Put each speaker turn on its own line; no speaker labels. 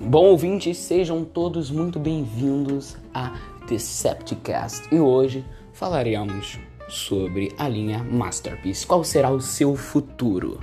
Bom ouvintes, sejam todos muito bem-vindos a Decepticast e hoje falaremos sobre a linha Masterpiece. Qual será o seu futuro?